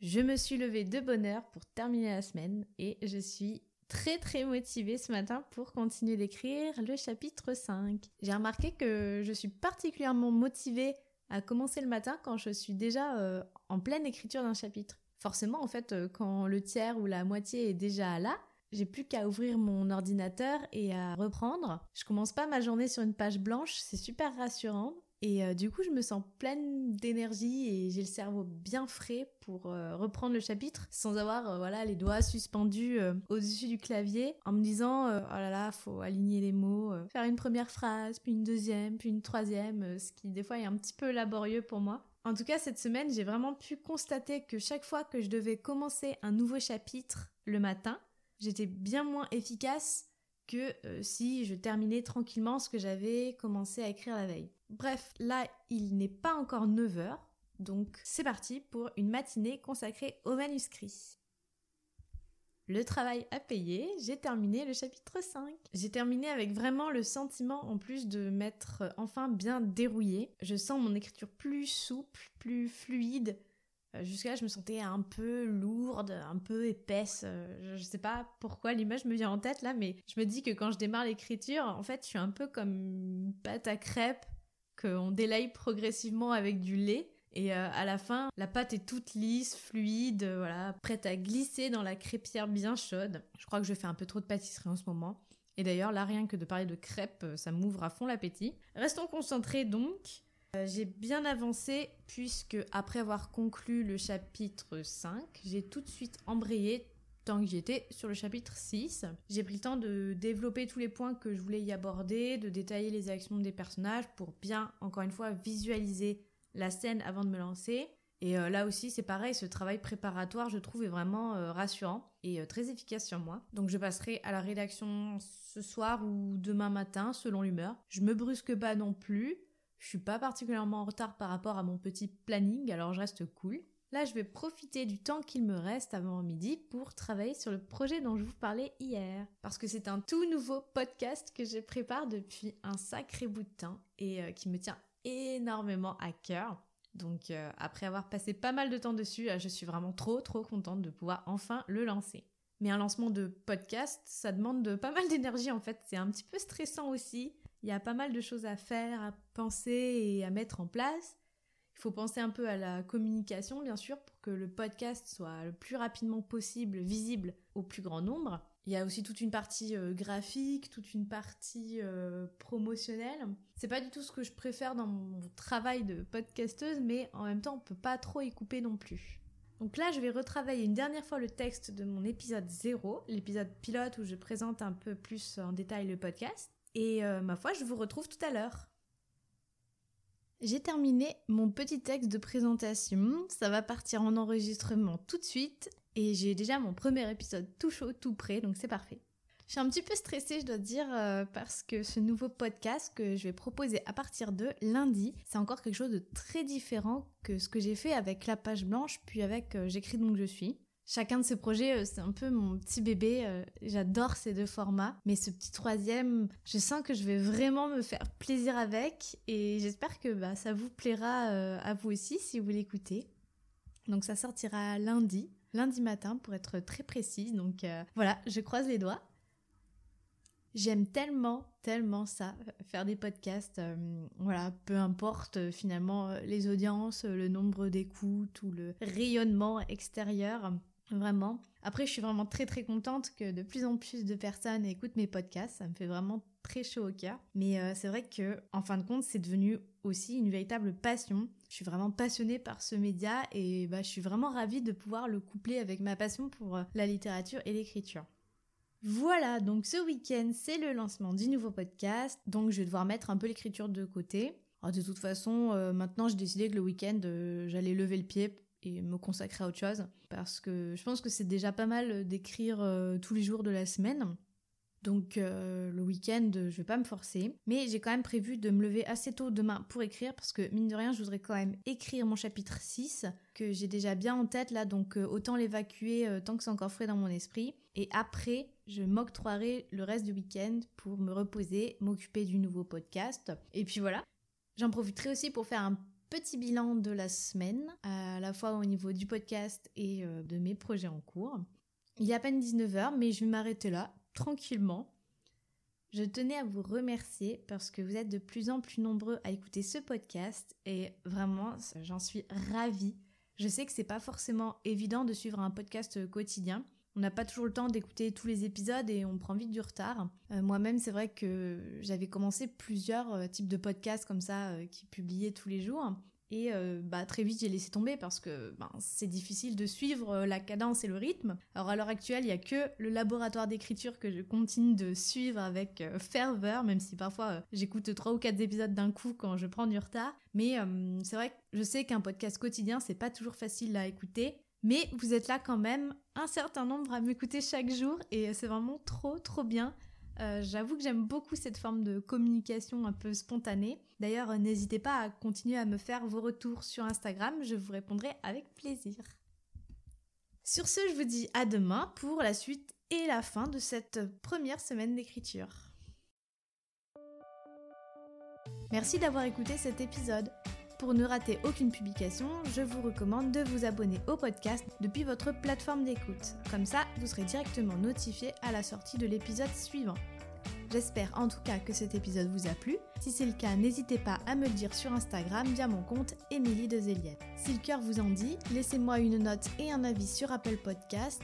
Je me suis levée de bonne heure pour terminer la semaine et je suis très très motivée ce matin pour continuer d'écrire le chapitre 5. J'ai remarqué que je suis particulièrement motivée à commencer le matin quand je suis déjà euh, en pleine écriture d'un chapitre. Forcément, en fait, euh, quand le tiers ou la moitié est déjà là, j'ai plus qu'à ouvrir mon ordinateur et à reprendre. Je commence pas ma journée sur une page blanche, c'est super rassurant. Et euh, du coup, je me sens pleine d'énergie et j'ai le cerveau bien frais pour euh, reprendre le chapitre sans avoir euh, voilà les doigts suspendus au-dessus du clavier en me disant oh là là, faut aligner les mots, faire une première phrase, puis une deuxième, puis une troisième, ce qui des fois est un petit peu laborieux pour moi. En tout cas, cette semaine, j'ai vraiment pu constater que chaque fois que je devais commencer un nouveau chapitre le matin, j'étais bien moins efficace que si je terminais tranquillement ce que j'avais commencé à écrire la veille. Bref, là, il n'est pas encore 9h, donc c'est parti pour une matinée consacrée au manuscrit. Le travail a payé, j'ai terminé le chapitre 5. J'ai terminé avec vraiment le sentiment en plus de m'être enfin bien dérouillé. Je sens mon écriture plus souple, plus fluide. Euh, jusqu'à là, je me sentais un peu lourde, un peu épaisse. Euh, je sais pas pourquoi l'image me vient en tête là, mais je me dis que quand je démarre l'écriture, en fait, je suis un peu comme une pâte à crêpes qu'on délaye progressivement avec du lait. Et euh, à la fin, la pâte est toute lisse, fluide, voilà, prête à glisser dans la crêpière bien chaude. Je crois que je fais un peu trop de pâtisserie en ce moment. Et d'ailleurs, là, rien que de parler de crêpes, ça m'ouvre à fond l'appétit. Restons concentrés donc. J'ai bien avancé puisque après avoir conclu le chapitre 5, j'ai tout de suite embrayé tant que j'étais sur le chapitre 6. J'ai pris le temps de développer tous les points que je voulais y aborder, de détailler les actions des personnages pour bien, encore une fois, visualiser la scène avant de me lancer. Et euh, là aussi, c'est pareil, ce travail préparatoire, je trouve, est vraiment euh, rassurant et euh, très efficace sur moi. Donc je passerai à la rédaction ce soir ou demain matin, selon l'humeur. Je me brusque pas non plus. Je suis pas particulièrement en retard par rapport à mon petit planning, alors je reste cool. Là, je vais profiter du temps qu'il me reste avant midi pour travailler sur le projet dont je vous parlais hier. Parce que c'est un tout nouveau podcast que je prépare depuis un sacré bout de temps et euh, qui me tient énormément à cœur. Donc euh, après avoir passé pas mal de temps dessus, euh, je suis vraiment trop trop contente de pouvoir enfin le lancer. Mais un lancement de podcast, ça demande de pas mal d'énergie en fait, c'est un petit peu stressant aussi. Il y a pas mal de choses à faire, à penser et à mettre en place. Il faut penser un peu à la communication, bien sûr, pour que le podcast soit le plus rapidement possible visible au plus grand nombre. Il y a aussi toute une partie euh, graphique, toute une partie euh, promotionnelle. C'est pas du tout ce que je préfère dans mon travail de podcasteuse, mais en même temps, on peut pas trop y couper non plus. Donc là, je vais retravailler une dernière fois le texte de mon épisode 0, l'épisode pilote où je présente un peu plus en détail le podcast. Et euh, ma foi, je vous retrouve tout à l'heure. J'ai terminé mon petit texte de présentation, ça va partir en enregistrement tout de suite et j'ai déjà mon premier épisode tout chaud, tout prêt, donc c'est parfait. Je suis un petit peu stressée, je dois dire, euh, parce que ce nouveau podcast que je vais proposer à partir de lundi, c'est encore quelque chose de très différent que ce que j'ai fait avec la page blanche, puis avec euh, J'écris donc je suis. Chacun de ces projets, euh, c'est un peu mon petit bébé. Euh, j'adore ces deux formats. Mais ce petit troisième, je sens que je vais vraiment me faire plaisir avec. Et j'espère que bah, ça vous plaira euh, à vous aussi si vous l'écoutez. Donc ça sortira lundi, lundi matin pour être très précise. Donc voilà, je croise les doigts. J'aime tellement, tellement ça, faire des podcasts. voilà, peu importe finalement les audiences, le nombre d'écoutes ou le rayonnement extérieur. Vraiment. Après, je suis vraiment très très contente que de plus en plus de personnes écoutent mes podcasts. Ça me fait vraiment très chaud au cœur. Mais euh, c'est vrai que, en fin de compte, c'est devenu aussi une véritable passion. Je suis vraiment passionnée par ce média et bah, je suis vraiment ravie de pouvoir le coupler avec ma passion pour euh, la littérature et l'écriture. Voilà, donc ce week-end, c'est le lancement du nouveau podcast. Donc je vais devoir mettre un peu l'écriture de côté. De toute façon, euh, maintenant j'ai décidé que le week-end j'allais lever le pied et me consacrer à autre chose parce que je pense que c'est déjà pas mal d'écrire tous les jours de la semaine. Donc le week-end, je vais pas me forcer, mais j'ai quand même prévu de me lever assez tôt demain pour écrire parce que mine de rien, je voudrais quand même écrire mon chapitre 6 que j'ai déjà bien en tête là, donc autant l'évacuer tant que c'est encore frais dans mon esprit. Et après, je m'octroierai le reste du week-end pour me reposer, m'occuper du nouveau podcast. Et puis voilà. J'en profiterai aussi pour faire un petit bilan de la semaine, à la fois au niveau du podcast et euh, de mes projets en cours. Il est à peine 19h, mais je vais m'arrêter là, tranquillement. Je tenais à vous remercier parce que vous êtes de plus en plus nombreux à écouter ce podcast et vraiment, j'en suis ravie. Je sais que c'est pas forcément évident de suivre un podcast quotidien, on n'a pas toujours le temps d'écouter tous les épisodes et on prend vite du retard. Euh, moi-même, c'est vrai que j'avais commencé plusieurs euh, types de podcasts comme ça euh, qui publiaient tous les jours. Et bah, très vite, j'ai laissé tomber parce que ben, c'est difficile de suivre la cadence et le rythme. Alors à l'heure actuelle, il n'y a que le laboratoire d'écriture que je continue de suivre avec ferveur, même si parfois j'écoute trois ou quatre épisodes d'un coup quand je prends du retard. Mais c'est vrai que je sais qu'un podcast quotidien, c'est pas toujours facile à écouter. Mais vous êtes là quand même, un certain nombre à m'écouter chaque jour et c'est vraiment trop trop bien. Euh, j'avoue que j'aime beaucoup cette forme de communication un peu spontanée. D'ailleurs, n'hésitez pas à continuer à me faire vos retours sur Instagram, je vous répondrai avec plaisir. Sur ce, je vous dis à demain pour la suite et la fin de cette première semaine d'écriture. Merci d'avoir écouté cet épisode. Pour ne rater aucune publication, je vous recommande de vous abonner au podcast depuis votre plateforme d'écoute. Comme ça, vous serez directement notifié à la sortie de l'épisode suivant. J'espère en tout cas que cet épisode vous a plu. Si c'est le cas, n'hésitez pas à me le dire sur Instagram via mon compte Émilie de Zéliette. Si le cœur vous en dit, laissez-moi une note et un avis sur Apple Podcast.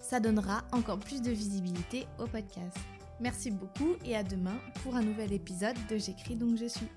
Ça donnera encore plus de visibilité au podcast. Merci beaucoup et à demain pour un nouvel épisode de J'écris donc je suis.